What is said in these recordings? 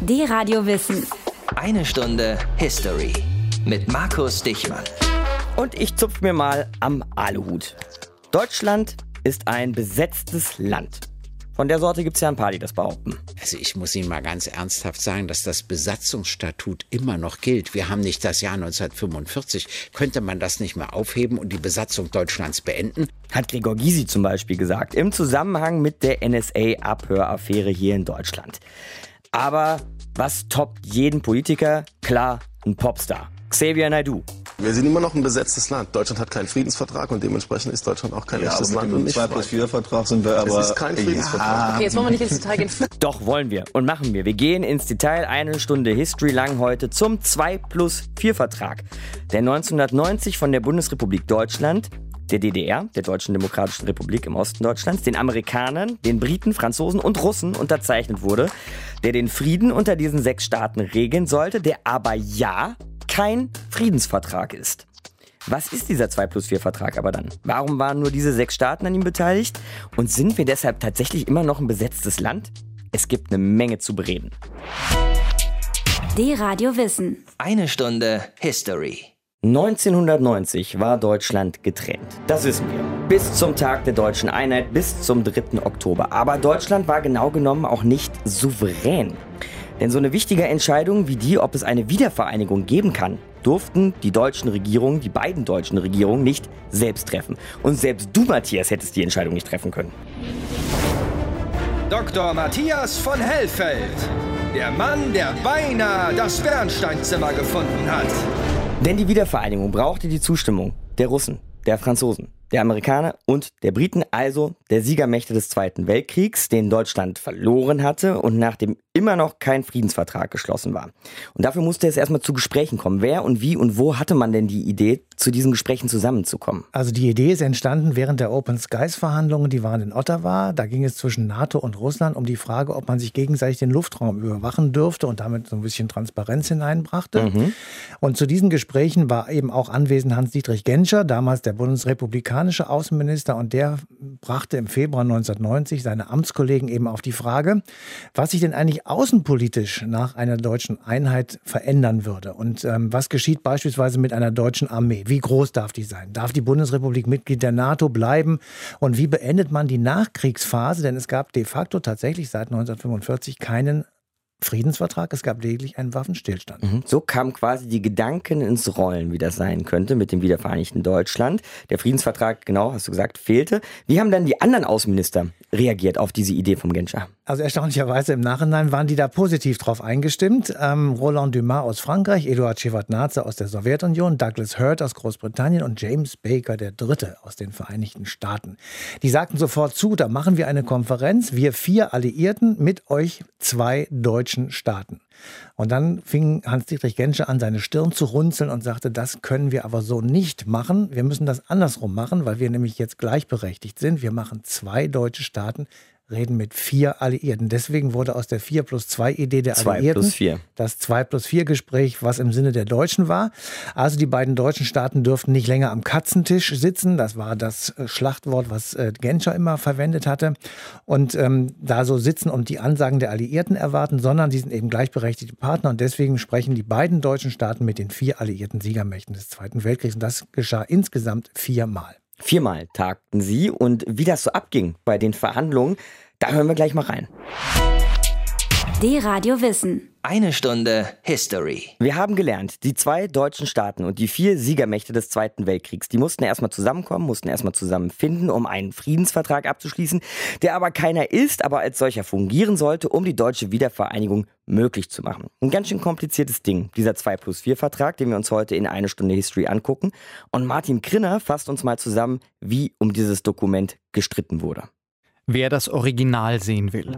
Die Radio Wissen. Eine Stunde History mit Markus Dichmann. Und ich zupf mir mal am Aluhut. Deutschland ist ein besetztes Land. Von der Sorte gibt es ja ein paar, die das behaupten. Also ich muss Ihnen mal ganz ernsthaft sagen, dass das Besatzungsstatut immer noch gilt. Wir haben nicht das Jahr 1945. Könnte man das nicht mehr aufheben und die Besatzung Deutschlands beenden? Hat Gregor Gysi zum Beispiel gesagt, im Zusammenhang mit der NSA-Abhöraffäre hier in Deutschland. Aber was toppt jeden Politiker? Klar, ein Popstar. Xavier Naidoo. Wir sind immer noch ein besetztes Land. Deutschland hat keinen Friedensvertrag und dementsprechend ist Deutschland auch kein ja, echtes Land. Mit dem 2 plus 4 Vertrag sind wir aber. Es ist kein Friedensvertrag. Ja. Okay, jetzt wollen wir nicht ins Detail gehen. Doch, wollen wir und machen wir. Wir gehen ins Detail eine Stunde History lang heute zum 2 plus 4 Vertrag, der 1990 von der Bundesrepublik Deutschland der DDR, der Deutschen Demokratischen Republik im Osten Deutschlands, den Amerikanern, den Briten, Franzosen und Russen unterzeichnet wurde, der den Frieden unter diesen sechs Staaten regeln sollte, der aber ja kein Friedensvertrag ist. Was ist dieser 2 plus 4 Vertrag aber dann? Warum waren nur diese sechs Staaten an ihm beteiligt? Und sind wir deshalb tatsächlich immer noch ein besetztes Land? Es gibt eine Menge zu bereden. Die Radio Wissen. Eine Stunde History. 1990 war Deutschland getrennt. Das wissen wir. Bis zum Tag der deutschen Einheit, bis zum 3. Oktober. Aber Deutschland war genau genommen auch nicht souverän. Denn so eine wichtige Entscheidung wie die, ob es eine Wiedervereinigung geben kann, durften die deutschen Regierungen, die beiden deutschen Regierungen, nicht selbst treffen. Und selbst du, Matthias, hättest die Entscheidung nicht treffen können. Dr. Matthias von Hellfeld. Der Mann, der beinahe das Bernsteinzimmer gefunden hat. Denn die Wiedervereinigung brauchte die Zustimmung der Russen, der Franzosen, der Amerikaner und der Briten, also der Siegermächte des Zweiten Weltkriegs, den Deutschland verloren hatte und nach dem immer noch kein Friedensvertrag geschlossen war. Und dafür musste es erstmal zu Gesprächen kommen. Wer und wie und wo hatte man denn die Idee, zu diesen Gesprächen zusammenzukommen? Also die Idee ist entstanden während der Open Skies Verhandlungen, die waren in Ottawa. Da ging es zwischen NATO und Russland um die Frage, ob man sich gegenseitig den Luftraum überwachen dürfte und damit so ein bisschen Transparenz hineinbrachte. Mhm. Und zu diesen Gesprächen war eben auch anwesend Hans-Dietrich Genscher, damals der bundesrepublikanische Außenminister, und der brachte im Februar 1990 seine Amtskollegen eben auf die Frage, was sich denn eigentlich außenpolitisch nach einer deutschen Einheit verändern würde. Und ähm, was geschieht beispielsweise mit einer deutschen Armee? Wie groß darf die sein? Darf die Bundesrepublik Mitglied der NATO bleiben? Und wie beendet man die Nachkriegsphase? Denn es gab de facto tatsächlich seit 1945 keinen Friedensvertrag, es gab lediglich einen Waffenstillstand. Mhm. So kamen quasi die Gedanken ins Rollen, wie das sein könnte mit dem wiedervereinigten Deutschland. Der Friedensvertrag, genau, hast du gesagt, fehlte. Wie haben dann die anderen Außenminister reagiert auf diese Idee vom Genscher? Also erstaunlicherweise im Nachhinein waren die da positiv drauf eingestimmt. Ähm, Roland Dumas aus Frankreich, Eduard Shevardnadze aus der Sowjetunion, Douglas Hurd aus Großbritannien und James Baker der Dritte aus den Vereinigten Staaten. Die sagten sofort zu, da machen wir eine Konferenz, wir vier Alliierten mit euch zwei deutschen Staaten. Und dann fing Hans-Dietrich Genscher an, seine Stirn zu runzeln und sagte, das können wir aber so nicht machen. Wir müssen das andersrum machen, weil wir nämlich jetzt gleichberechtigt sind. Wir machen zwei deutsche Staaten reden mit vier Alliierten. Deswegen wurde aus der 4 plus 2 Idee der Zwei Alliierten plus vier. das 2 plus 4 Gespräch, was im Sinne der Deutschen war. Also die beiden deutschen Staaten dürften nicht länger am Katzentisch sitzen. Das war das äh, Schlachtwort, was äh, Genscher immer verwendet hatte. Und ähm, da so sitzen und die Ansagen der Alliierten erwarten, sondern sie sind eben gleichberechtigte Partner. Und deswegen sprechen die beiden deutschen Staaten mit den vier alliierten Siegermächten des Zweiten Weltkriegs. Und das geschah insgesamt viermal. Viermal tagten sie und wie das so abging bei den Verhandlungen, da hören wir gleich mal rein. Die Radio Wissen. Eine Stunde History. Wir haben gelernt, die zwei deutschen Staaten und die vier Siegermächte des Zweiten Weltkriegs, die mussten erstmal zusammenkommen, mussten erstmal zusammenfinden, um einen Friedensvertrag abzuschließen, der aber keiner ist, aber als solcher fungieren sollte, um die deutsche Wiedervereinigung möglich zu machen. Ein ganz schön kompliziertes Ding, dieser 2 plus 4 Vertrag, den wir uns heute in eine Stunde History angucken. Und Martin Krinner fasst uns mal zusammen, wie um dieses Dokument gestritten wurde. Wer das Original sehen will.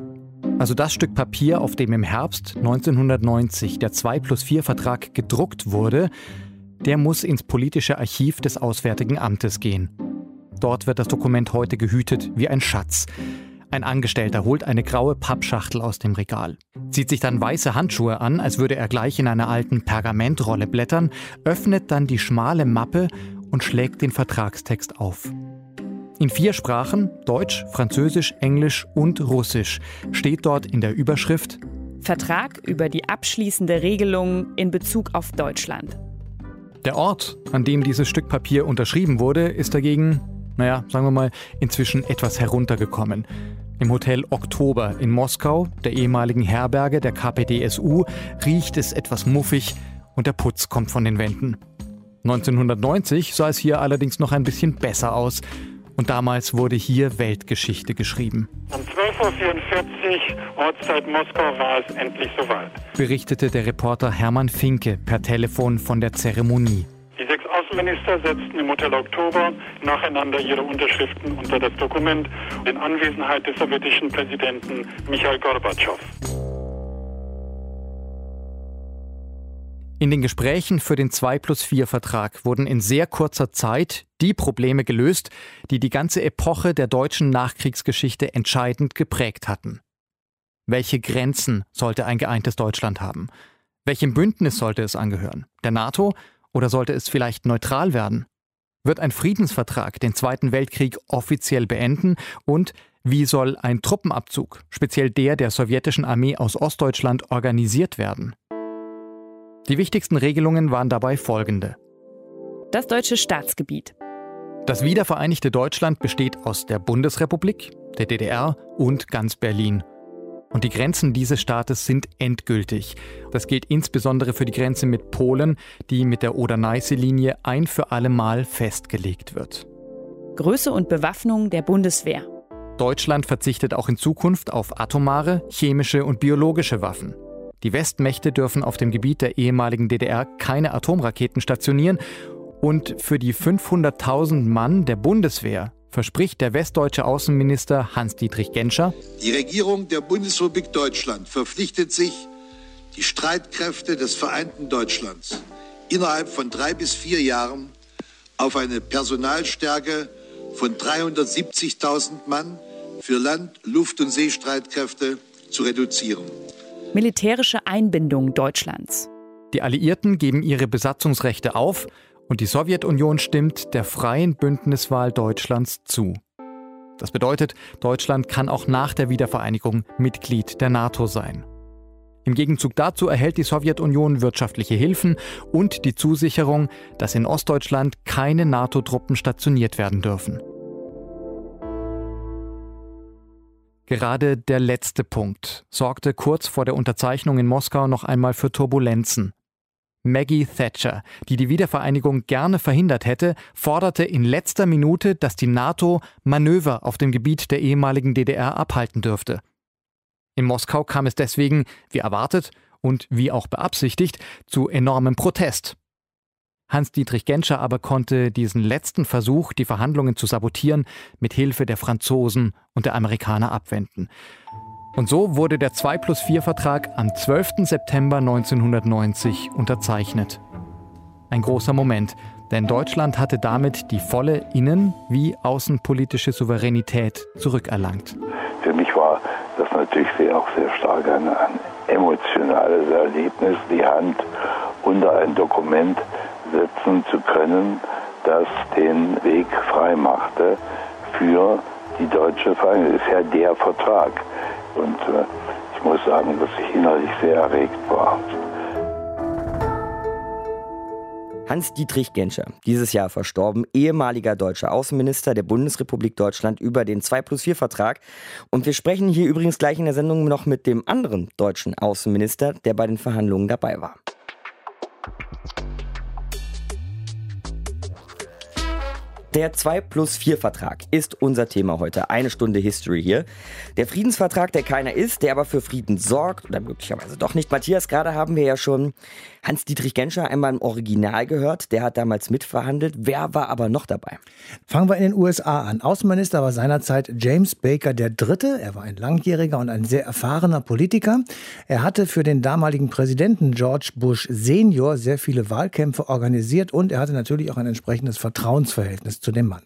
Also das Stück Papier, auf dem im Herbst 1990 der 2 plus 4 Vertrag gedruckt wurde, der muss ins politische Archiv des Auswärtigen Amtes gehen. Dort wird das Dokument heute gehütet wie ein Schatz. Ein Angestellter holt eine graue Pappschachtel aus dem Regal, zieht sich dann weiße Handschuhe an, als würde er gleich in einer alten Pergamentrolle blättern, öffnet dann die schmale Mappe und schlägt den Vertragstext auf. In vier Sprachen, Deutsch, Französisch, Englisch und Russisch, steht dort in der Überschrift Vertrag über die abschließende Regelung in Bezug auf Deutschland. Der Ort, an dem dieses Stück Papier unterschrieben wurde, ist dagegen, naja, sagen wir mal, inzwischen etwas heruntergekommen. Im Hotel Oktober in Moskau, der ehemaligen Herberge der KPDSU, riecht es etwas muffig und der Putz kommt von den Wänden. 1990 sah es hier allerdings noch ein bisschen besser aus. Und damals wurde hier Weltgeschichte geschrieben. Um 12.44 Uhr Ortszeit Moskau war es endlich soweit. Berichtete der Reporter Hermann Finke per Telefon von der Zeremonie. Die sechs Außenminister setzten im Hotel Oktober nacheinander ihre Unterschriften unter das Dokument in Anwesenheit des sowjetischen Präsidenten Michail Gorbatschow. In den Gesprächen für den 2 plus 4 Vertrag wurden in sehr kurzer Zeit die Probleme gelöst, die die ganze Epoche der deutschen Nachkriegsgeschichte entscheidend geprägt hatten. Welche Grenzen sollte ein geeintes Deutschland haben? Welchem Bündnis sollte es angehören? Der NATO oder sollte es vielleicht neutral werden? Wird ein Friedensvertrag den Zweiten Weltkrieg offiziell beenden? Und wie soll ein Truppenabzug, speziell der der sowjetischen Armee aus Ostdeutschland, organisiert werden? Die wichtigsten Regelungen waren dabei folgende. Das deutsche Staatsgebiet. Das wiedervereinigte Deutschland besteht aus der Bundesrepublik, der DDR und ganz Berlin. Und die Grenzen dieses Staates sind endgültig. Das gilt insbesondere für die Grenze mit Polen, die mit der Oder-Neiße-Linie ein für alle Mal festgelegt wird. Größe und Bewaffnung der Bundeswehr. Deutschland verzichtet auch in Zukunft auf atomare, chemische und biologische Waffen. Die Westmächte dürfen auf dem Gebiet der ehemaligen DDR keine Atomraketen stationieren. Und für die 500.000 Mann der Bundeswehr verspricht der westdeutsche Außenminister Hans-Dietrich Genscher, die Regierung der Bundesrepublik Deutschland verpflichtet sich, die Streitkräfte des vereinten Deutschlands innerhalb von drei bis vier Jahren auf eine Personalstärke von 370.000 Mann für Land-, Luft- und Seestreitkräfte zu reduzieren militärische Einbindung Deutschlands. Die Alliierten geben ihre Besatzungsrechte auf und die Sowjetunion stimmt der freien Bündniswahl Deutschlands zu. Das bedeutet, Deutschland kann auch nach der Wiedervereinigung Mitglied der NATO sein. Im Gegenzug dazu erhält die Sowjetunion wirtschaftliche Hilfen und die Zusicherung, dass in Ostdeutschland keine NATO-Truppen stationiert werden dürfen. Gerade der letzte Punkt sorgte kurz vor der Unterzeichnung in Moskau noch einmal für Turbulenzen. Maggie Thatcher, die die Wiedervereinigung gerne verhindert hätte, forderte in letzter Minute, dass die NATO Manöver auf dem Gebiet der ehemaligen DDR abhalten dürfte. In Moskau kam es deswegen, wie erwartet und wie auch beabsichtigt, zu enormem Protest. Hans-Dietrich Genscher aber konnte diesen letzten Versuch, die Verhandlungen zu sabotieren, mit Hilfe der Franzosen und der Amerikaner abwenden. Und so wurde der 2 plus 4 Vertrag am 12. September 1990 unterzeichnet. Ein großer Moment, denn Deutschland hatte damit die volle innen- wie außenpolitische Souveränität zurückerlangt. Für mich war das natürlich sehr, auch sehr stark ein, ein emotionales Erlebnis, die Hand unter ein Dokument setzen zu können, das den Weg frei machte für die deutsche Vereinigung. Das ist ja der Vertrag. Und äh, ich muss sagen, dass ich innerlich sehr erregt war. Hans-Dietrich Genscher, dieses Jahr verstorben, ehemaliger deutscher Außenminister der Bundesrepublik Deutschland über den 2 plus 4 Vertrag. Und wir sprechen hier übrigens gleich in der Sendung noch mit dem anderen deutschen Außenminister, der bei den Verhandlungen dabei war. Der 2 plus 4 Vertrag ist unser Thema heute. Eine Stunde History hier. Der Friedensvertrag, der keiner ist, der aber für Frieden sorgt oder möglicherweise doch nicht. Matthias, gerade haben wir ja schon Hans-Dietrich Genscher einmal im Original gehört. Der hat damals mitverhandelt. Wer war aber noch dabei? Fangen wir in den USA an. Außenminister war seinerzeit James Baker III. Er war ein langjähriger und ein sehr erfahrener Politiker. Er hatte für den damaligen Präsidenten George Bush Senior sehr viele Wahlkämpfe organisiert und er hatte natürlich auch ein entsprechendes Vertrauensverhältnis zu dem Mann.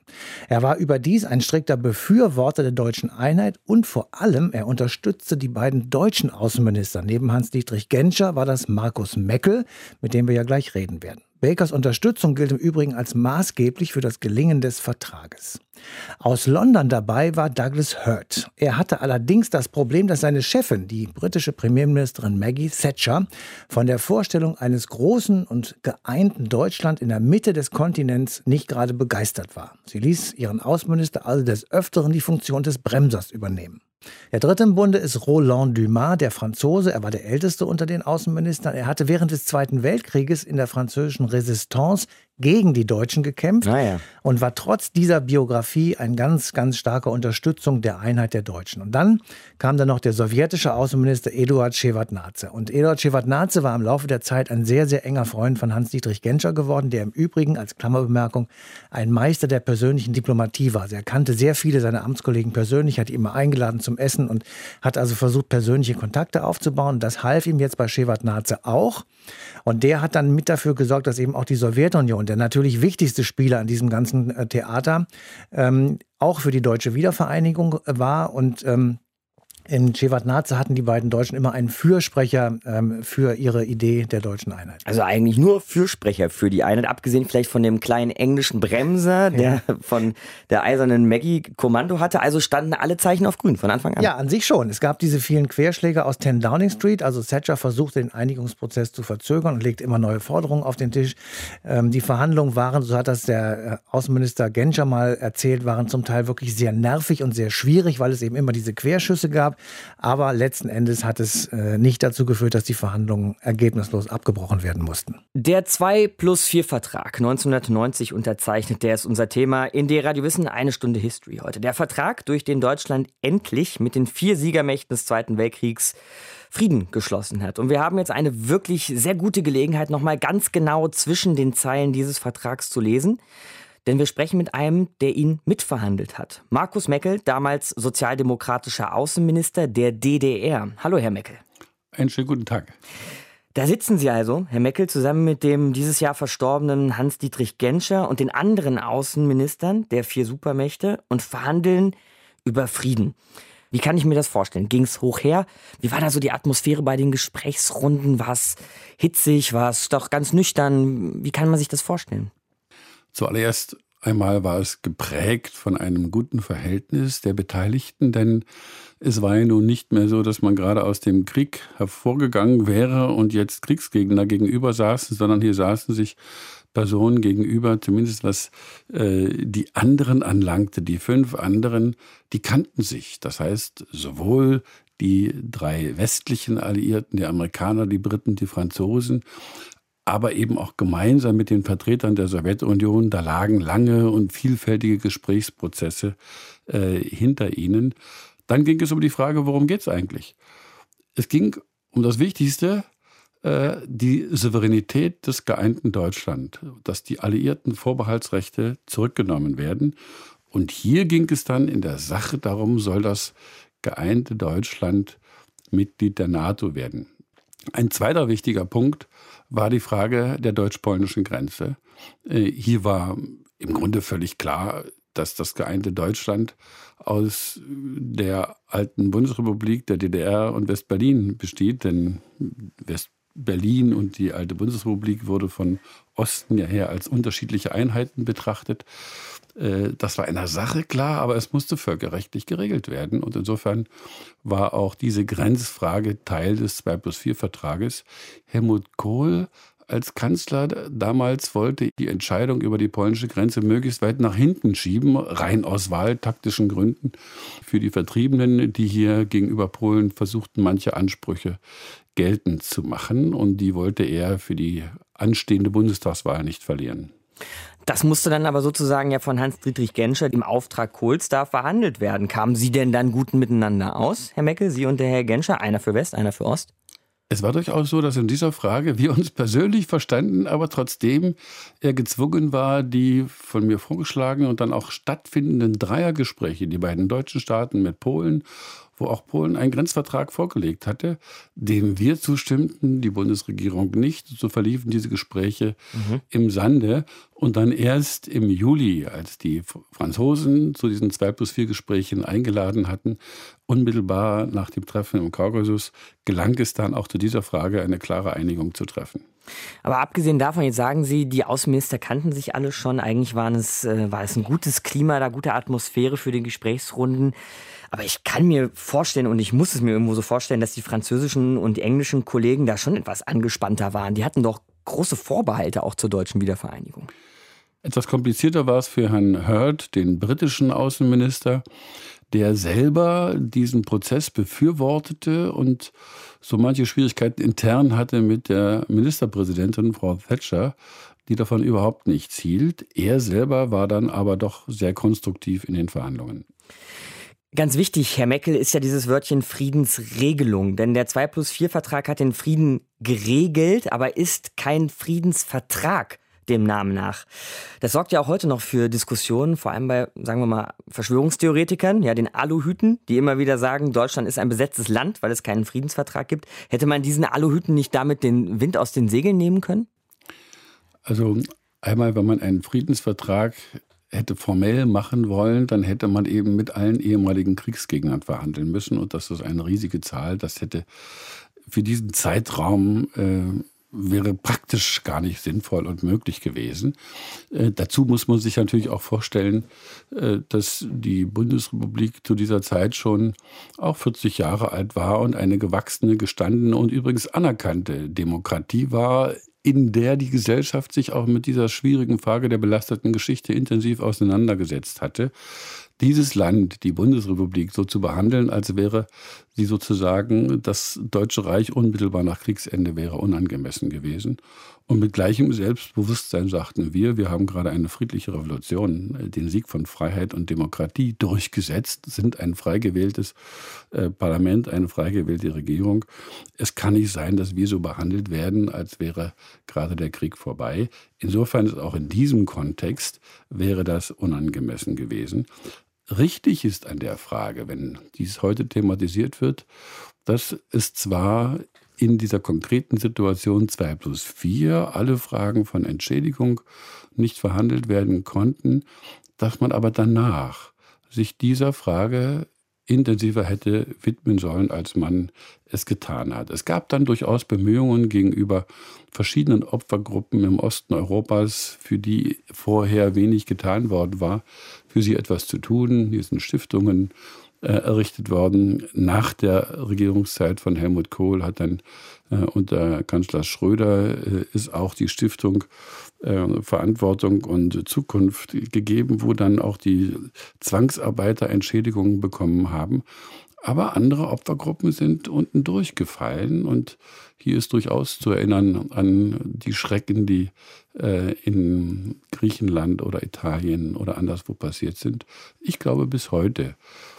Er war überdies ein strikter Befürworter der deutschen Einheit und vor allem er unterstützte die beiden deutschen Außenminister. Neben Hans-Dietrich Genscher war das Markus Meckel, mit dem wir ja gleich reden werden. Bakers Unterstützung gilt im Übrigen als maßgeblich für das Gelingen des Vertrages. Aus London dabei war Douglas Hurt. Er hatte allerdings das Problem, dass seine Chefin, die britische Premierministerin Maggie Thatcher, von der Vorstellung eines großen und geeinten Deutschland in der Mitte des Kontinents nicht gerade begeistert war. Sie ließ ihren Außenminister also des Öfteren die Funktion des Bremsers übernehmen. Der dritte im Bunde ist Roland Dumas, der Franzose. Er war der älteste unter den Außenministern. Er hatte während des Zweiten Weltkrieges in der französischen Resistance gegen die Deutschen gekämpft Naja. und war trotz dieser Biografie ein ganz, ganz starker Unterstützung der Einheit der Deutschen. Und dann kam dann noch der sowjetische Außenminister Eduard Shevardnadze. Und Eduard Shevardnadze war im Laufe der Zeit ein sehr, sehr enger Freund von Hans-Dietrich Genscher geworden, der im Übrigen als Klammerbemerkung ein Meister der persönlichen Diplomatie war. Also er kannte sehr viele seiner Amtskollegen persönlich, hat die immer eingeladen zum Essen und hat also versucht, persönliche Kontakte aufzubauen. Das half ihm jetzt bei Shevardnadze auch. Und der hat dann mit dafür gesorgt, dass eben auch die Sowjetunion, der natürlich wichtigste Spieler an diesem ganzen äh, Theater, ähm, auch für die deutsche Wiedervereinigung äh, war. Und ähm, in Shevardnadze hatten die beiden Deutschen immer einen Fürsprecher ähm, für ihre Idee der deutschen Einheit. Also eigentlich nur Fürsprecher für die Einheit, abgesehen vielleicht von dem kleinen englischen Bremser, der von der eisernen Maggie Kommando hatte. Also standen alle Zeichen auf grün von Anfang an. Ja, an sich schon. Es gab diese vielen Querschläge aus 10 Downing Street. Also Thatcher versuchte den Einigungsprozess zu verzögern und legte immer neue Forderungen auf den Tisch. Ähm, die Verhandlungen waren, so hat das der äh, Außenminister Genscher mal erzählt, waren zum Teil wirklich sehr nervig und sehr schwierig, weil es eben immer diese Querschüsse gab. Aber letzten Endes hat es äh, nicht dazu geführt, dass die Verhandlungen ergebnislos abgebrochen werden mussten. Der 2 plus 4 Vertrag 1990 unterzeichnet, der ist unser Thema in der Radio Wissen eine Stunde History heute. Der Vertrag, durch den Deutschland endlich mit den vier Siegermächten des Zweiten Weltkriegs Frieden geschlossen hat. Und wir haben jetzt eine wirklich sehr gute Gelegenheit, nochmal ganz genau zwischen den Zeilen dieses Vertrags zu lesen. Denn wir sprechen mit einem, der ihn mitverhandelt hat. Markus Meckel, damals sozialdemokratischer Außenminister der DDR. Hallo, Herr Meckel. Einen schönen guten Tag. Da sitzen Sie also, Herr Meckel, zusammen mit dem dieses Jahr verstorbenen Hans-Dietrich Genscher und den anderen Außenministern der vier Supermächte und verhandeln über Frieden. Wie kann ich mir das vorstellen? Ging es hoch her? Wie war da so die Atmosphäre bei den Gesprächsrunden? War es hitzig? War es doch ganz nüchtern? Wie kann man sich das vorstellen? Zuallererst einmal war es geprägt von einem guten Verhältnis der Beteiligten, denn es war ja nun nicht mehr so, dass man gerade aus dem Krieg hervorgegangen wäre und jetzt Kriegsgegner gegenüber saßen, sondern hier saßen sich Personen gegenüber, zumindest was äh, die anderen anlangte, die fünf anderen, die kannten sich. Das heißt, sowohl die drei westlichen Alliierten, die Amerikaner, die Briten, die Franzosen, aber eben auch gemeinsam mit den Vertretern der Sowjetunion. Da lagen lange und vielfältige Gesprächsprozesse äh, hinter ihnen. Dann ging es um die Frage, worum geht es eigentlich? Es ging um das Wichtigste, äh, die Souveränität des geeinten Deutschland, dass die alliierten Vorbehaltsrechte zurückgenommen werden. Und hier ging es dann in der Sache darum, soll das geeinte Deutschland Mitglied der NATO werden. Ein zweiter wichtiger Punkt war die Frage der deutsch-polnischen Grenze. Äh, hier war im Grunde völlig klar, dass das geeinte Deutschland aus der alten Bundesrepublik, der DDR und Westberlin besteht, denn Westberlin und die alte Bundesrepublik wurde von Osten ja her als unterschiedliche Einheiten betrachtet. Äh, das war einer Sache klar, aber es musste völkerrechtlich geregelt werden. Und insofern war auch diese Grenzfrage Teil des 2 plus 4 Vertrages. Helmut Kohl als Kanzler damals wollte die Entscheidung über die polnische Grenze möglichst weit nach hinten schieben, rein aus wahltaktischen Gründen für die Vertriebenen, die hier gegenüber Polen versuchten, manche Ansprüche geltend zu machen. Und die wollte er für die anstehende Bundestagswahl nicht verlieren. Das musste dann aber sozusagen ja von Hans-Dietrich Genscher im Auftrag Kohls da verhandelt werden. Kamen Sie denn dann gut miteinander aus, Herr Meckel, Sie und der Herr Genscher? Einer für West, einer für Ost? Es war durchaus so, dass in dieser Frage wir uns persönlich verstanden, aber trotzdem er gezwungen war, die von mir vorgeschlagenen und dann auch stattfindenden Dreiergespräche, die beiden deutschen Staaten mit Polen wo auch Polen einen Grenzvertrag vorgelegt hatte, dem wir zustimmten, die Bundesregierung nicht. So verliefen diese Gespräche mhm. im Sande. Und dann erst im Juli, als die Franzosen zu diesen 2 plus 4 Gesprächen eingeladen hatten, unmittelbar nach dem Treffen im Kaukasus, gelang es dann auch zu dieser Frage eine klare Einigung zu treffen. Aber abgesehen davon, jetzt sagen Sie, die Außenminister kannten sich alle schon. Eigentlich waren es, äh, war es ein gutes Klima, da gute Atmosphäre für die Gesprächsrunden. Aber ich kann mir vorstellen, und ich muss es mir irgendwo so vorstellen, dass die französischen und englischen Kollegen da schon etwas angespannter waren. Die hatten doch große Vorbehalte auch zur deutschen Wiedervereinigung. Etwas komplizierter war es für Herrn Hurd, den britischen Außenminister, der selber diesen Prozess befürwortete und so manche Schwierigkeiten intern hatte mit der Ministerpräsidentin Frau Thatcher, die davon überhaupt nichts hielt. Er selber war dann aber doch sehr konstruktiv in den Verhandlungen. Ganz wichtig, Herr Meckel, ist ja dieses Wörtchen Friedensregelung. Denn der 2 plus 4 Vertrag hat den Frieden geregelt, aber ist kein Friedensvertrag dem Namen nach. Das sorgt ja auch heute noch für Diskussionen, vor allem bei, sagen wir mal, Verschwörungstheoretikern, ja, den Aluhüten, die immer wieder sagen, Deutschland ist ein besetztes Land, weil es keinen Friedensvertrag gibt. Hätte man diesen Aluhüten nicht damit den Wind aus den Segeln nehmen können? Also einmal, wenn man einen Friedensvertrag hätte formell machen wollen, dann hätte man eben mit allen ehemaligen Kriegsgegnern verhandeln müssen. Und das ist eine riesige Zahl. Das hätte für diesen Zeitraum äh, wäre praktisch gar nicht sinnvoll und möglich gewesen. Äh, dazu muss man sich natürlich auch vorstellen, äh, dass die Bundesrepublik zu dieser Zeit schon auch 40 Jahre alt war und eine gewachsene, gestandene und übrigens anerkannte Demokratie war, in der die Gesellschaft sich auch mit dieser schwierigen Frage der belasteten Geschichte intensiv auseinandergesetzt hatte dieses Land, die Bundesrepublik, so zu behandeln, als wäre sie sozusagen das Deutsche Reich unmittelbar nach Kriegsende wäre unangemessen gewesen. Und mit gleichem Selbstbewusstsein sagten wir, wir haben gerade eine friedliche Revolution, äh, den Sieg von Freiheit und Demokratie durchgesetzt, sind ein frei gewähltes äh, Parlament, eine frei gewählte Regierung. Es kann nicht sein, dass wir so behandelt werden, als wäre gerade der Krieg vorbei. Insofern ist auch in diesem Kontext wäre das unangemessen gewesen. Richtig ist an der Frage, wenn dies heute thematisiert wird, dass es zwar in dieser konkreten Situation 2 plus 4 alle Fragen von Entschädigung nicht verhandelt werden konnten, dass man aber danach sich dieser Frage intensiver hätte widmen sollen, als man es getan hat. Es gab dann durchaus Bemühungen gegenüber verschiedenen Opfergruppen im Osten Europas, für die vorher wenig getan worden war, für sie etwas zu tun. Hier sind Stiftungen äh, errichtet worden. Nach der Regierungszeit von Helmut Kohl hat dann äh, unter Kanzler Schröder äh, ist auch die Stiftung äh, Verantwortung und Zukunft gegeben, wo dann auch die Zwangsarbeiter Entschädigungen bekommen haben. Aber andere Opfergruppen sind unten durchgefallen und hier ist durchaus zu erinnern an die Schrecken, die äh, in Griechenland oder Italien oder anderswo passiert sind. Ich glaube bis heute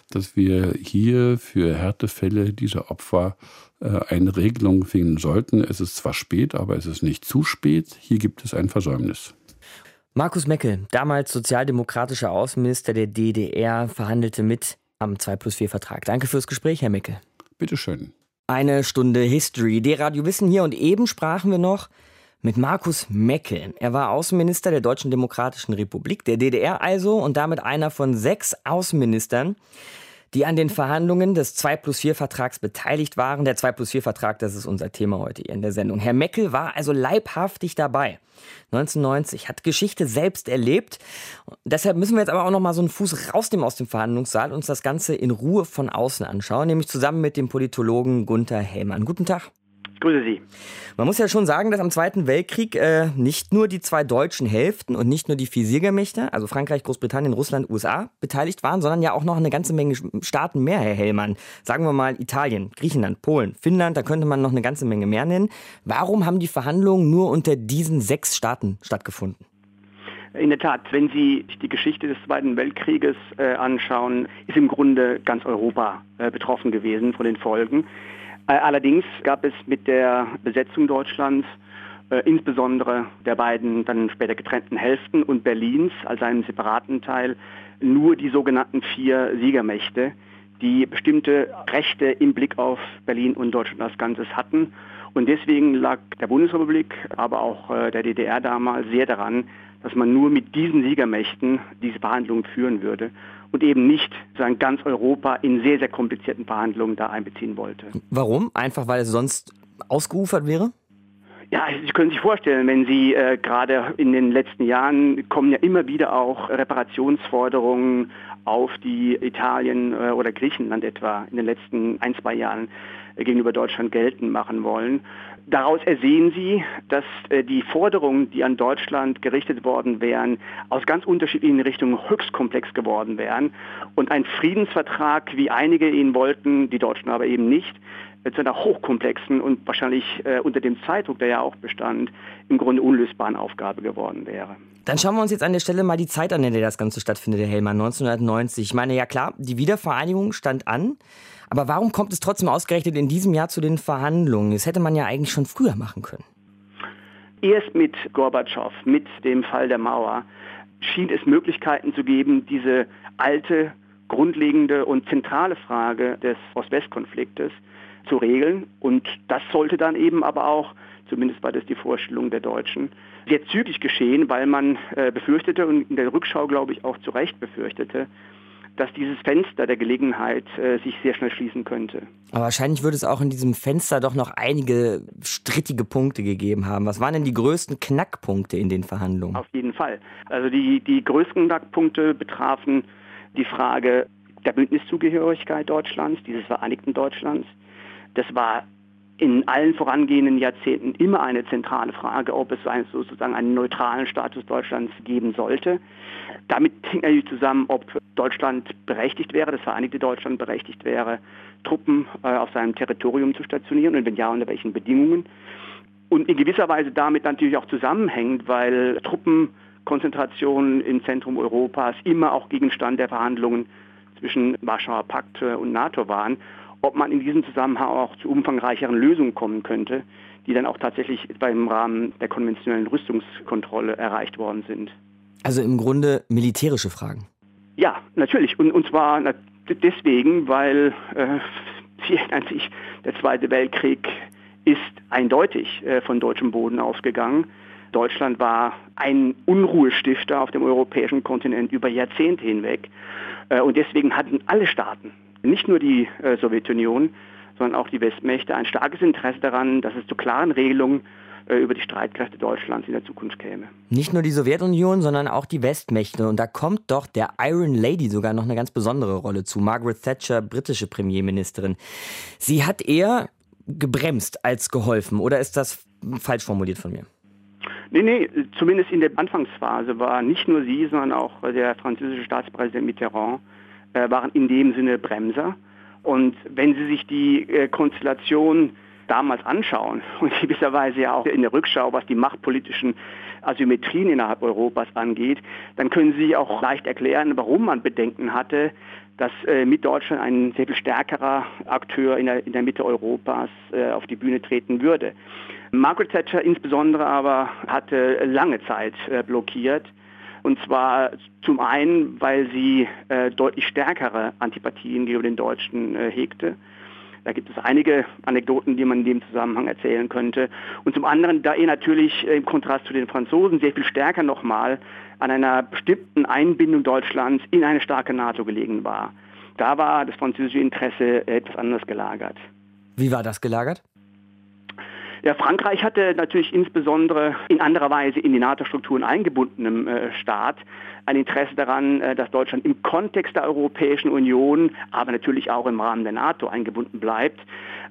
dass wir hier für Härtefälle dieser Opfer äh, eine Regelung finden sollten. Es ist zwar spät, aber es ist nicht zu spät. Hier gibt es ein Versäumnis. Markus Meckel, damals sozialdemokratischer Außenminister der DDR, verhandelte mit am 2 plus 4 Vertrag. Danke fürs Gespräch, Herr Meckel. Bitteschön. Eine Stunde History. D-Radio Wissen hier und eben sprachen wir noch mit Markus Meckel. Er war Außenminister der Deutschen Demokratischen Republik, der DDR also, und damit einer von sechs Außenministern, die an den Verhandlungen des 2 plus 4 Vertrags beteiligt waren. Der 2 plus 4 Vertrag, das ist unser Thema heute hier in der Sendung. Herr Meckel war also leibhaftig dabei. 1990 hat Geschichte selbst erlebt. Deshalb müssen wir jetzt aber auch noch mal so einen Fuß rausnehmen aus dem Verhandlungssaal und uns das Ganze in Ruhe von außen anschauen, nämlich zusammen mit dem Politologen Gunther Hellmann. Guten Tag. Grüße Sie. Man muss ja schon sagen, dass am Zweiten Weltkrieg äh, nicht nur die zwei deutschen Hälften und nicht nur die vier Siegermächte, also Frankreich, Großbritannien, Russland, USA, beteiligt waren, sondern ja auch noch eine ganze Menge Staaten mehr, Herr Hellmann. Sagen wir mal Italien, Griechenland, Polen, Finnland, da könnte man noch eine ganze Menge mehr nennen. Warum haben die Verhandlungen nur unter diesen sechs Staaten stattgefunden? In der Tat, wenn Sie sich die Geschichte des Zweiten Weltkrieges äh, anschauen, ist im Grunde ganz Europa äh, betroffen gewesen von den Folgen. Äh, allerdings gab es mit der Besetzung Deutschlands äh, insbesondere der beiden dann später getrennten Hälften und Berlins als einem separaten Teil nur die sogenannten vier Siegermächte, die bestimmte Rechte im Blick auf Berlin und Deutschland als Ganzes hatten. Und deswegen lag der Bundesrepublik, aber auch äh, der DDR damals sehr daran, dass man nur mit diesen Siegermächten diese Verhandlungen führen würde und eben nicht sagen, ganz Europa in sehr, sehr komplizierten Verhandlungen da einbeziehen wollte. Warum? Einfach weil es sonst ausgeufert wäre? Ja, Sie können sich vorstellen, wenn Sie äh, gerade in den letzten Jahren kommen ja immer wieder auch Reparationsforderungen auf die Italien äh, oder Griechenland etwa in den letzten ein, zwei Jahren äh, gegenüber Deutschland geltend machen wollen. Daraus ersehen Sie, dass äh, die Forderungen, die an Deutschland gerichtet worden wären, aus ganz unterschiedlichen Richtungen höchst komplex geworden wären und ein Friedensvertrag, wie einige ihn wollten, die Deutschen aber eben nicht, äh, zu einer hochkomplexen und wahrscheinlich äh, unter dem Zeitdruck, der ja auch bestand, im Grunde unlösbaren Aufgabe geworden wäre. Dann schauen wir uns jetzt an der Stelle mal die Zeit an, in der das Ganze stattfindet, Herr Hellmann, 1990. Ich meine, ja klar, die Wiedervereinigung stand an. Aber warum kommt es trotzdem ausgerechnet in diesem Jahr zu den Verhandlungen? Das hätte man ja eigentlich schon früher machen können. Erst mit Gorbatschow, mit dem Fall der Mauer, schien es Möglichkeiten zu geben, diese alte, grundlegende und zentrale Frage des Ost-West-Konfliktes zu regeln. Und das sollte dann eben aber auch, zumindest war das die Vorstellung der Deutschen, sehr zügig geschehen, weil man äh, befürchtete und in der Rückschau, glaube ich, auch zu Recht befürchtete, dass dieses Fenster der Gelegenheit äh, sich sehr schnell schließen könnte. Aber wahrscheinlich würde es auch in diesem Fenster doch noch einige strittige Punkte gegeben haben. Was waren denn die größten Knackpunkte in den Verhandlungen? Auf jeden Fall. Also die, die größten Knackpunkte betrafen die Frage der Bündniszugehörigkeit Deutschlands, dieses Vereinigten Deutschlands. Das war in allen vorangehenden Jahrzehnten immer eine zentrale Frage, ob es sozusagen einen neutralen Status Deutschlands geben sollte. Damit hing natürlich zusammen, ob Deutschland berechtigt wäre, das Vereinigte Deutschland berechtigt wäre, Truppen äh, auf seinem Territorium zu stationieren und wenn ja, unter welchen Bedingungen. Und in gewisser Weise damit natürlich auch zusammenhängt, weil Truppenkonzentrationen im Zentrum Europas immer auch Gegenstand der Verhandlungen zwischen Warschauer Pakt und NATO waren ob man in diesem Zusammenhang auch zu umfangreicheren Lösungen kommen könnte, die dann auch tatsächlich beim Rahmen der konventionellen Rüstungskontrolle erreicht worden sind. Also im Grunde militärische Fragen. Ja, natürlich. Und, und zwar deswegen, weil äh, der Zweite Weltkrieg ist eindeutig äh, von deutschem Boden ausgegangen. Deutschland war ein Unruhestifter auf dem europäischen Kontinent über Jahrzehnte hinweg. Äh, und deswegen hatten alle Staaten nicht nur die äh, Sowjetunion, sondern auch die Westmächte ein starkes Interesse daran, dass es zu klaren Regelungen äh, über die Streitkräfte Deutschlands in der Zukunft käme. Nicht nur die Sowjetunion, sondern auch die Westmächte. Und da kommt doch der Iron Lady sogar noch eine ganz besondere Rolle zu. Margaret Thatcher, britische Premierministerin. Sie hat eher gebremst als geholfen. Oder ist das falsch formuliert von mir? Nee, nee, zumindest in der Anfangsphase war nicht nur sie, sondern auch der französische Staatspräsident Mitterrand waren in dem Sinne Bremser. Und wenn Sie sich die äh, Konstellation damals anschauen und gewisserweise ja auch in der Rückschau, was die machtpolitischen Asymmetrien innerhalb Europas angeht, dann können Sie auch leicht erklären, warum man Bedenken hatte, dass äh, mit Deutschland ein sehr viel stärkerer Akteur in der, in der Mitte Europas äh, auf die Bühne treten würde. Margaret Thatcher insbesondere aber hatte lange Zeit äh, blockiert und zwar zum einen, weil sie äh, deutlich stärkere Antipathien gegenüber den Deutschen äh, hegte. Da gibt es einige Anekdoten, die man in dem Zusammenhang erzählen könnte. Und zum anderen, da er natürlich im Kontrast zu den Franzosen sehr viel stärker nochmal an einer bestimmten Einbindung Deutschlands in eine starke NATO gelegen war. Da war das französische Interesse etwas anders gelagert. Wie war das gelagert? Ja, Frankreich hatte natürlich insbesondere in anderer Weise in die NATO-Strukturen eingebundenem äh, Staat ein Interesse daran, äh, dass Deutschland im Kontext der Europäischen Union, aber natürlich auch im Rahmen der NATO eingebunden bleibt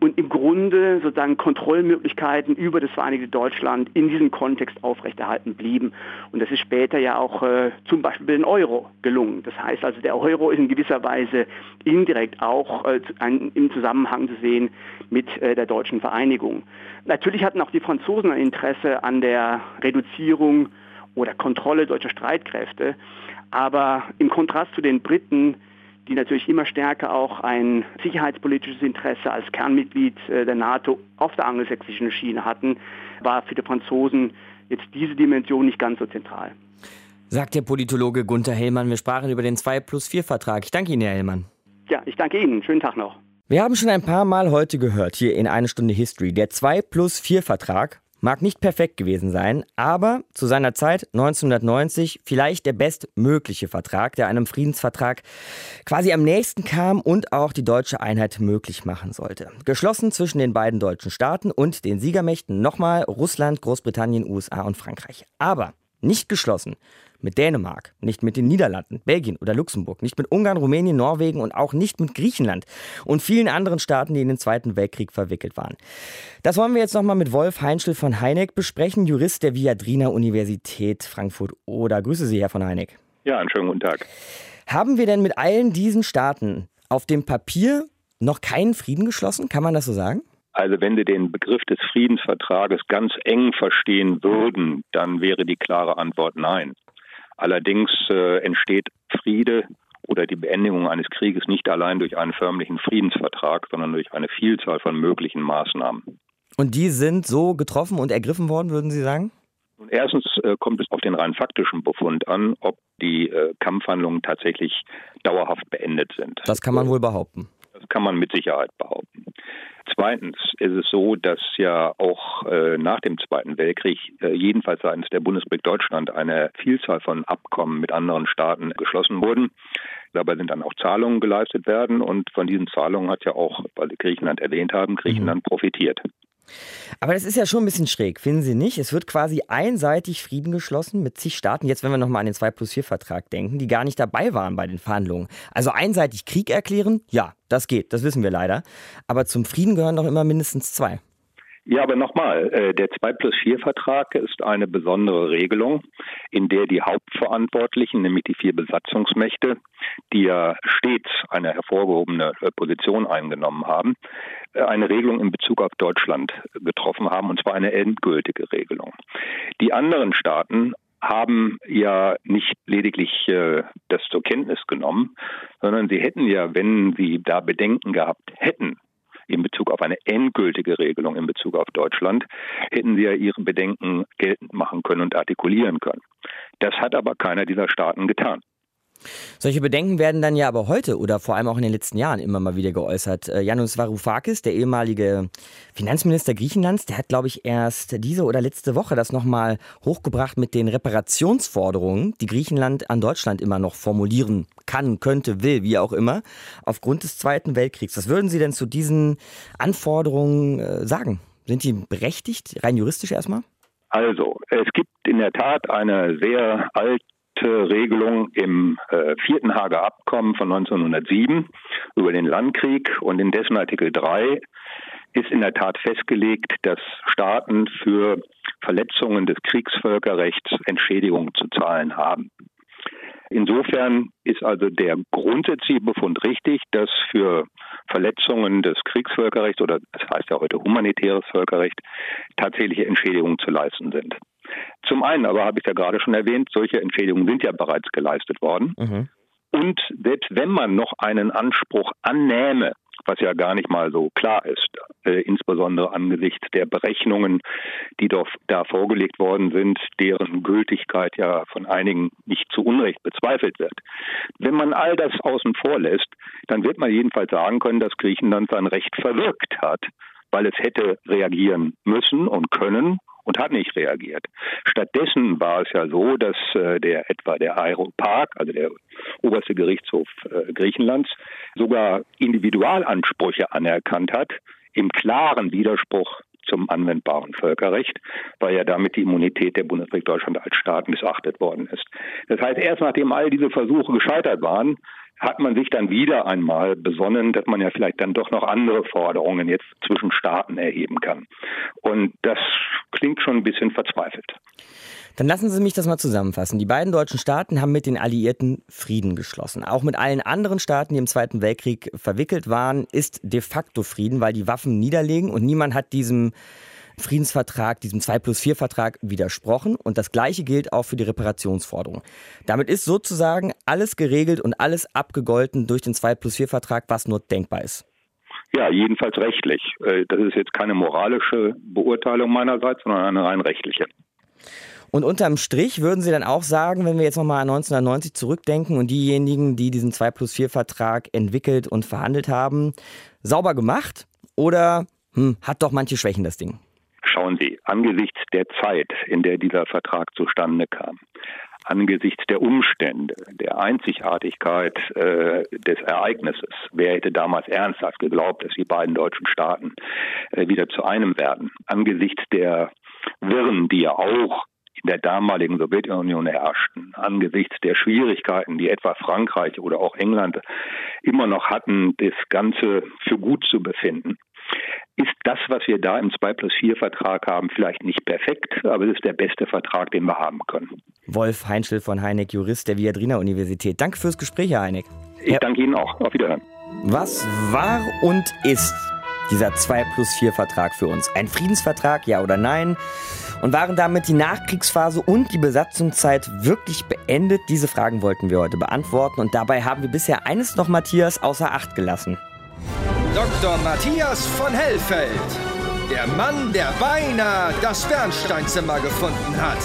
und im Grunde sozusagen Kontrollmöglichkeiten über das Vereinigte Deutschland in diesem Kontext aufrechterhalten blieben. Und das ist später ja auch äh, zum Beispiel bei den Euro gelungen. Das heißt also, der Euro ist in gewisser Weise indirekt auch äh, ein, im Zusammenhang zu sehen mit äh, der deutschen Vereinigung. Natürlich hatten auch die Franzosen ein Interesse an der Reduzierung oder Kontrolle deutscher Streitkräfte, aber im Kontrast zu den Briten die natürlich immer stärker auch ein sicherheitspolitisches Interesse als Kernmitglied äh, der NATO auf der angelsächsischen Schiene hatten, war für die Franzosen jetzt diese Dimension nicht ganz so zentral. Sagt der Politologe Gunther Hellmann. Wir sprachen über den 2 plus 4 Vertrag. Ich danke Ihnen, Herr Hellmann. Ja, ich danke Ihnen. Schönen Tag noch. Wir haben schon ein paar Mal heute gehört, hier in eine Stunde History, der 2 plus 4 Vertrag mag nicht perfekt gewesen sein, aber zu seiner Zeit 1990 vielleicht der bestmögliche Vertrag, der einem Friedensvertrag quasi am nächsten kam und auch die deutsche Einheit möglich machen sollte. Geschlossen zwischen den beiden deutschen Staaten und den Siegermächten nochmal Russland, Großbritannien, USA und Frankreich. Aber nicht geschlossen mit Dänemark, nicht mit den Niederlanden, Belgien oder Luxemburg, nicht mit Ungarn, Rumänien, Norwegen und auch nicht mit Griechenland und vielen anderen Staaten, die in den Zweiten Weltkrieg verwickelt waren. Das wollen wir jetzt nochmal mit Wolf Heinschel von Heineck besprechen, Jurist der Viadrina Universität Frankfurt oder. Grüße Sie, Herr von Heineck. Ja, einen schönen guten Tag. Haben wir denn mit allen diesen Staaten auf dem Papier noch keinen Frieden geschlossen? Kann man das so sagen? Also wenn Sie den Begriff des Friedensvertrages ganz eng verstehen würden, dann wäre die klare Antwort nein. Allerdings äh, entsteht Friede oder die Beendigung eines Krieges nicht allein durch einen förmlichen Friedensvertrag, sondern durch eine Vielzahl von möglichen Maßnahmen. Und die sind so getroffen und ergriffen worden, würden Sie sagen? Erstens äh, kommt es auf den rein faktischen Befund an, ob die äh, Kampfhandlungen tatsächlich dauerhaft beendet sind. Das kann man wohl behaupten. Das kann man mit Sicherheit behaupten. Zweitens ist es so, dass ja auch äh, nach dem Zweiten Weltkrieg äh, jedenfalls seitens der Bundesrepublik Deutschland eine Vielzahl von Abkommen mit anderen Staaten geschlossen wurden. Dabei sind dann auch Zahlungen geleistet werden und von diesen Zahlungen hat ja auch, weil Sie Griechenland erwähnt haben, Griechenland mhm. profitiert. Aber das ist ja schon ein bisschen schräg, finden Sie nicht? Es wird quasi einseitig Frieden geschlossen mit zig Staaten. Jetzt, wenn wir nochmal an den 2 plus 4 Vertrag denken, die gar nicht dabei waren bei den Verhandlungen. Also einseitig Krieg erklären, ja, das geht, das wissen wir leider. Aber zum Frieden gehören doch immer mindestens zwei. Ja, aber nochmal, äh, der 2 plus 4 Vertrag ist eine besondere Regelung, in der die Hauptverantwortlichen, nämlich die vier Besatzungsmächte, die ja stets eine hervorgehobene äh, Position eingenommen haben, äh, eine Regelung in Bezug auf Deutschland getroffen haben, und zwar eine endgültige Regelung. Die anderen Staaten haben ja nicht lediglich äh, das zur Kenntnis genommen, sondern sie hätten ja, wenn sie da Bedenken gehabt hätten, in Bezug auf eine endgültige Regelung in Bezug auf Deutschland, hätten sie ja ihre Bedenken geltend machen können und artikulieren können. Das hat aber keiner dieser Staaten getan. Solche Bedenken werden dann ja aber heute oder vor allem auch in den letzten Jahren immer mal wieder geäußert. Äh, Varoufakis, der ehemalige Finanzminister Griechenlands, der hat, glaube ich, erst diese oder letzte Woche das nochmal hochgebracht mit den Reparationsforderungen, die Griechenland an Deutschland immer noch formulieren kann, könnte, will, wie auch immer, aufgrund des Zweiten Weltkriegs. Was würden Sie denn zu diesen Anforderungen äh, sagen? Sind die berechtigt, rein juristisch erstmal? Also, es gibt in der Tat eine sehr alte Regelung im äh, vierten Hager Abkommen von 1907 über den Landkrieg und in dessen Artikel 3 ist in der Tat festgelegt, dass Staaten für Verletzungen des Kriegsvölkerrechts Entschädigungen zu zahlen haben. Insofern ist also der grundsätzliche Befund richtig, dass für Verletzungen des Kriegsvölkerrechts oder das heißt ja heute humanitäres Völkerrecht tatsächliche Entschädigungen zu leisten sind. Zum einen aber habe ich ja gerade schon erwähnt, solche Entschädigungen sind ja bereits geleistet worden. Mhm. Und selbst wenn man noch einen Anspruch annähme, was ja gar nicht mal so klar ist, äh, insbesondere angesichts der Berechnungen, die doch da vorgelegt worden sind, deren Gültigkeit ja von einigen nicht zu Unrecht bezweifelt wird. Wenn man all das außen vor lässt, dann wird man jedenfalls sagen können, dass Griechenland sein Recht verwirkt hat, weil es hätte reagieren müssen und können und hat nicht reagiert. Stattdessen war es ja so, dass äh, der etwa der Aeropark, also der oberste Gerichtshof äh, Griechenlands, sogar Individualansprüche anerkannt hat, im klaren Widerspruch zum anwendbaren Völkerrecht, weil ja damit die Immunität der Bundesrepublik Deutschland als Staat missachtet worden ist. Das heißt, erst nachdem all diese Versuche gescheitert waren, hat man sich dann wieder einmal besonnen, dass man ja vielleicht dann doch noch andere Forderungen jetzt zwischen Staaten erheben kann. Und das klingt schon ein bisschen verzweifelt. Dann lassen Sie mich das mal zusammenfassen. Die beiden deutschen Staaten haben mit den Alliierten Frieden geschlossen. Auch mit allen anderen Staaten, die im Zweiten Weltkrieg verwickelt waren, ist de facto Frieden, weil die Waffen niederlegen und niemand hat diesem Friedensvertrag, diesem 2 plus 4 Vertrag widersprochen. Und das Gleiche gilt auch für die Reparationsforderung. Damit ist sozusagen alles geregelt und alles abgegolten durch den 2 plus 4 Vertrag, was nur denkbar ist. Ja, jedenfalls rechtlich. Äh, das ist jetzt keine moralische Beurteilung meinerseits, sondern eine rein rechtliche. Und unterm Strich würden Sie dann auch sagen, wenn wir jetzt nochmal an 1990 zurückdenken und diejenigen, die diesen 2 plus 4 Vertrag entwickelt und verhandelt haben, sauber gemacht oder hm, hat doch manche Schwächen das Ding? Schauen Sie, angesichts der Zeit, in der dieser Vertrag zustande kam, angesichts der Umstände, der Einzigartigkeit äh, des Ereignisses. Wer hätte damals ernsthaft geglaubt, dass die beiden deutschen Staaten äh, wieder zu einem werden? Angesichts der Wirren, die ja auch in der damaligen Sowjetunion herrschten, angesichts der Schwierigkeiten, die etwa Frankreich oder auch England immer noch hatten, das Ganze für gut zu befinden, ist das, was wir da im 2 plus 4 Vertrag haben, vielleicht nicht perfekt, aber es ist der beste Vertrag, den wir haben können. Wolf Heinschel von Heineck, Jurist der Viadrina Universität. Danke fürs Gespräch, Herr Heineck. Ich danke Ihnen auch. Auf Wiederhören. Was war und ist dieser 2 plus 4 Vertrag für uns? Ein Friedensvertrag, ja oder nein? Und waren damit die Nachkriegsphase und die Besatzungszeit wirklich beendet? Diese Fragen wollten wir heute beantworten und dabei haben wir bisher eines noch Matthias außer Acht gelassen. Dr. Matthias von Hellfeld. Der Mann, der beinahe das Bernsteinzimmer gefunden hat.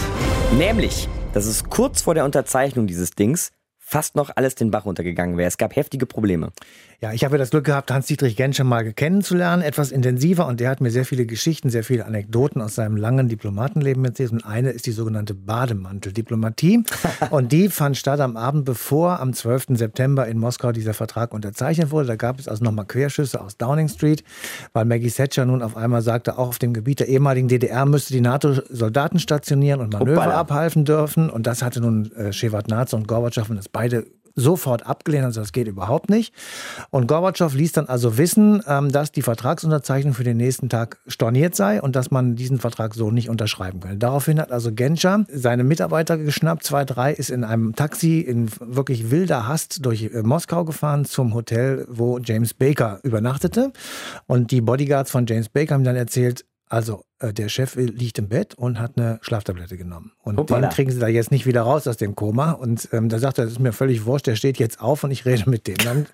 Nämlich, dass es kurz vor der Unterzeichnung dieses Dings fast noch alles den Bach runtergegangen wäre. Es gab heftige Probleme. Ja, ich habe ja das Glück gehabt, Hans-Dietrich Genscher mal kennenzulernen, etwas intensiver. Und der hat mir sehr viele Geschichten, sehr viele Anekdoten aus seinem langen Diplomatenleben erzählt. Und eine ist die sogenannte Bademanteldiplomatie. und die fand statt am Abend, bevor am 12. September in Moskau dieser Vertrag unterzeichnet wurde. Da gab es also nochmal Querschüsse aus Downing Street, weil Maggie Thatcher nun auf einmal sagte, auch auf dem Gebiet der ehemaligen DDR müsste die NATO Soldaten stationieren und Manöver Hoppala. abhalten dürfen. Und das hatte nun äh, Shevardnadze und Gorbatschow und das beide sofort abgelehnt, also das geht überhaupt nicht. Und Gorbatschow ließ dann also wissen, ähm, dass die Vertragsunterzeichnung für den nächsten Tag storniert sei und dass man diesen Vertrag so nicht unterschreiben könne. Daraufhin hat also Genscher seine Mitarbeiter geschnappt, zwei, drei, ist in einem Taxi in wirklich wilder Hast durch äh, Moskau gefahren zum Hotel, wo James Baker übernachtete. Und die Bodyguards von James Baker haben dann erzählt, also der Chef liegt im Bett und hat eine Schlaftablette genommen. Und Hoppala. den kriegen sie da jetzt nicht wieder raus aus dem Koma. Und ähm, da sagt er, das ist mir völlig wurscht, der steht jetzt auf und ich rede mit dem. Dann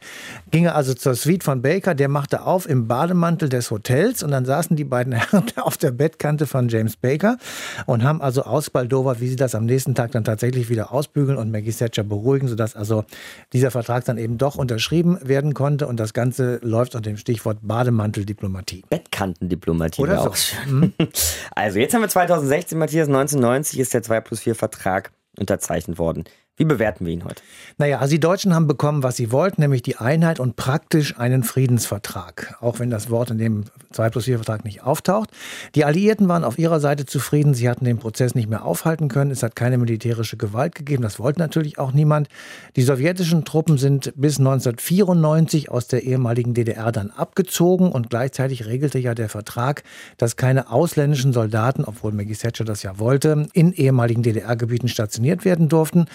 ging er also zur Suite von Baker, der machte auf im Bademantel des Hotels und dann saßen die beiden Herren auf der Bettkante von James Baker und haben also ausbaldowert, wie sie das am nächsten Tag dann tatsächlich wieder ausbügeln und Maggie Thatcher beruhigen, sodass also dieser Vertrag dann eben doch unterschrieben werden konnte und das Ganze läuft unter dem Stichwort Bademanteldiplomatie. Bettkantendiplomatie Oder so. auch schön. Also jetzt haben wir 2016, Matthias, 1990 ist der 2 plus 4 Vertrag unterzeichnet worden. Wie bewerten wir ihn heute? Naja, also die Deutschen haben bekommen, was sie wollten, nämlich die Einheit und praktisch einen Friedensvertrag. Auch wenn das Wort in dem 2 plus 4 Vertrag nicht auftaucht. Die Alliierten waren auf ihrer Seite zufrieden. Sie hatten den Prozess nicht mehr aufhalten können. Es hat keine militärische Gewalt gegeben. Das wollte natürlich auch niemand. Die sowjetischen Truppen sind bis 1994 aus der ehemaligen DDR dann abgezogen und gleichzeitig regelte ja der Vertrag, dass keine ausländischen Soldaten, obwohl Maggie Thatcher das ja wollte, in ehemaligen DDR-Gebieten stationiert werden durften.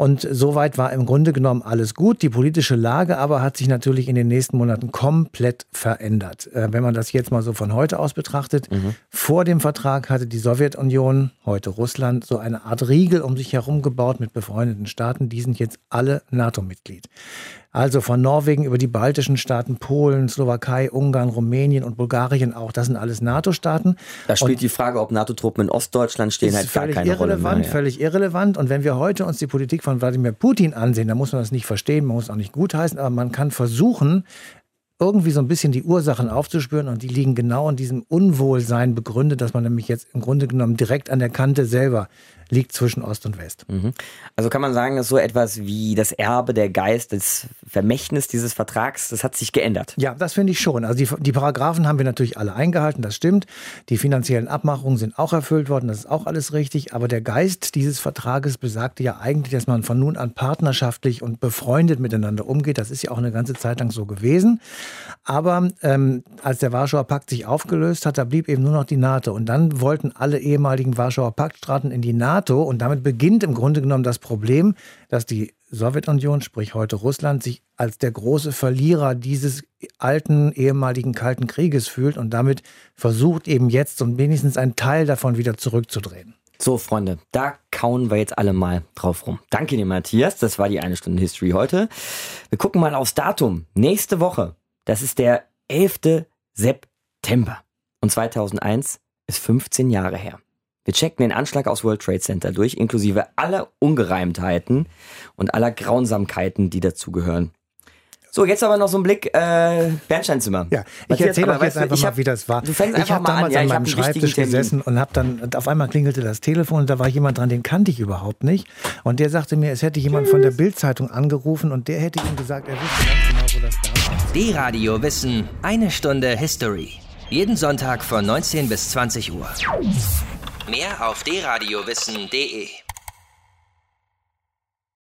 Und soweit war im Grunde genommen alles gut. Die politische Lage aber hat sich natürlich in den nächsten Monaten komplett verändert. Äh, wenn man das jetzt mal so von heute aus betrachtet, mhm. vor dem Vertrag hatte die Sowjetunion, heute Russland, so eine Art Riegel um sich herum gebaut mit befreundeten Staaten. Die sind jetzt alle NATO-Mitglied. Also von Norwegen über die baltischen Staaten, Polen, Slowakei, Ungarn, Rumänien und Bulgarien auch. Das sind alles NATO-Staaten. Da spielt und die Frage, ob NATO-Truppen in Ostdeutschland stehen, halt gar keine irrelevant, Rolle mehr. Ja. Völlig irrelevant. Und wenn wir heute uns die Politik von Wladimir Putin ansehen, dann muss man das nicht verstehen, man muss auch nicht gutheißen, aber man kann versuchen, irgendwie so ein bisschen die Ursachen aufzuspüren und die liegen genau in diesem Unwohlsein begründet, dass man nämlich jetzt im Grunde genommen direkt an der Kante selber liegt zwischen Ost und West. Mhm. Also kann man sagen, dass so etwas wie das Erbe, der Geist, das Vermächtnis dieses Vertrags, das hat sich geändert. Ja, das finde ich schon. Also die, die Paragraphen haben wir natürlich alle eingehalten, das stimmt. Die finanziellen Abmachungen sind auch erfüllt worden, das ist auch alles richtig. Aber der Geist dieses Vertrages besagte ja eigentlich, dass man von nun an partnerschaftlich und befreundet miteinander umgeht. Das ist ja auch eine ganze Zeit lang so gewesen. Aber ähm, als der Warschauer Pakt sich aufgelöst hat, da blieb eben nur noch die NATO. Und dann wollten alle ehemaligen Warschauer Paktstaaten in die NATO. Und damit beginnt im Grunde genommen das Problem, dass die Sowjetunion, sprich heute Russland, sich als der große Verlierer dieses alten ehemaligen Kalten Krieges fühlt und damit versucht eben jetzt so wenigstens einen Teil davon wieder zurückzudrehen. So, Freunde, da kauen wir jetzt alle mal drauf rum. Danke dir, Matthias. Das war die eine Stunde History heute. Wir gucken mal aufs Datum. Nächste Woche das ist der 11. September. Und 2001 ist 15 Jahre her. Wir checken den Anschlag aus World Trade Center durch, inklusive aller Ungereimtheiten und aller Grausamkeiten, die dazugehören. So, jetzt aber noch so ein Blick äh, Bernsteinzimmer. Ja, ich erzähle euch jetzt einfach ich mal, hab, wie das war. Du fängst ich habe damals an, ja, an meinem Schreibtisch gesessen und habe dann, und auf einmal klingelte das Telefon und da war jemand dran, den kannte ich überhaupt nicht. Und der sagte mir, es hätte jemand von der Bildzeitung angerufen und der hätte ihm gesagt, er wüsste ganz genau, wo das da war. Die Radio Wissen, eine Stunde History. Jeden Sonntag von 19 bis 20 Uhr. Mehr auf dradiowissen.de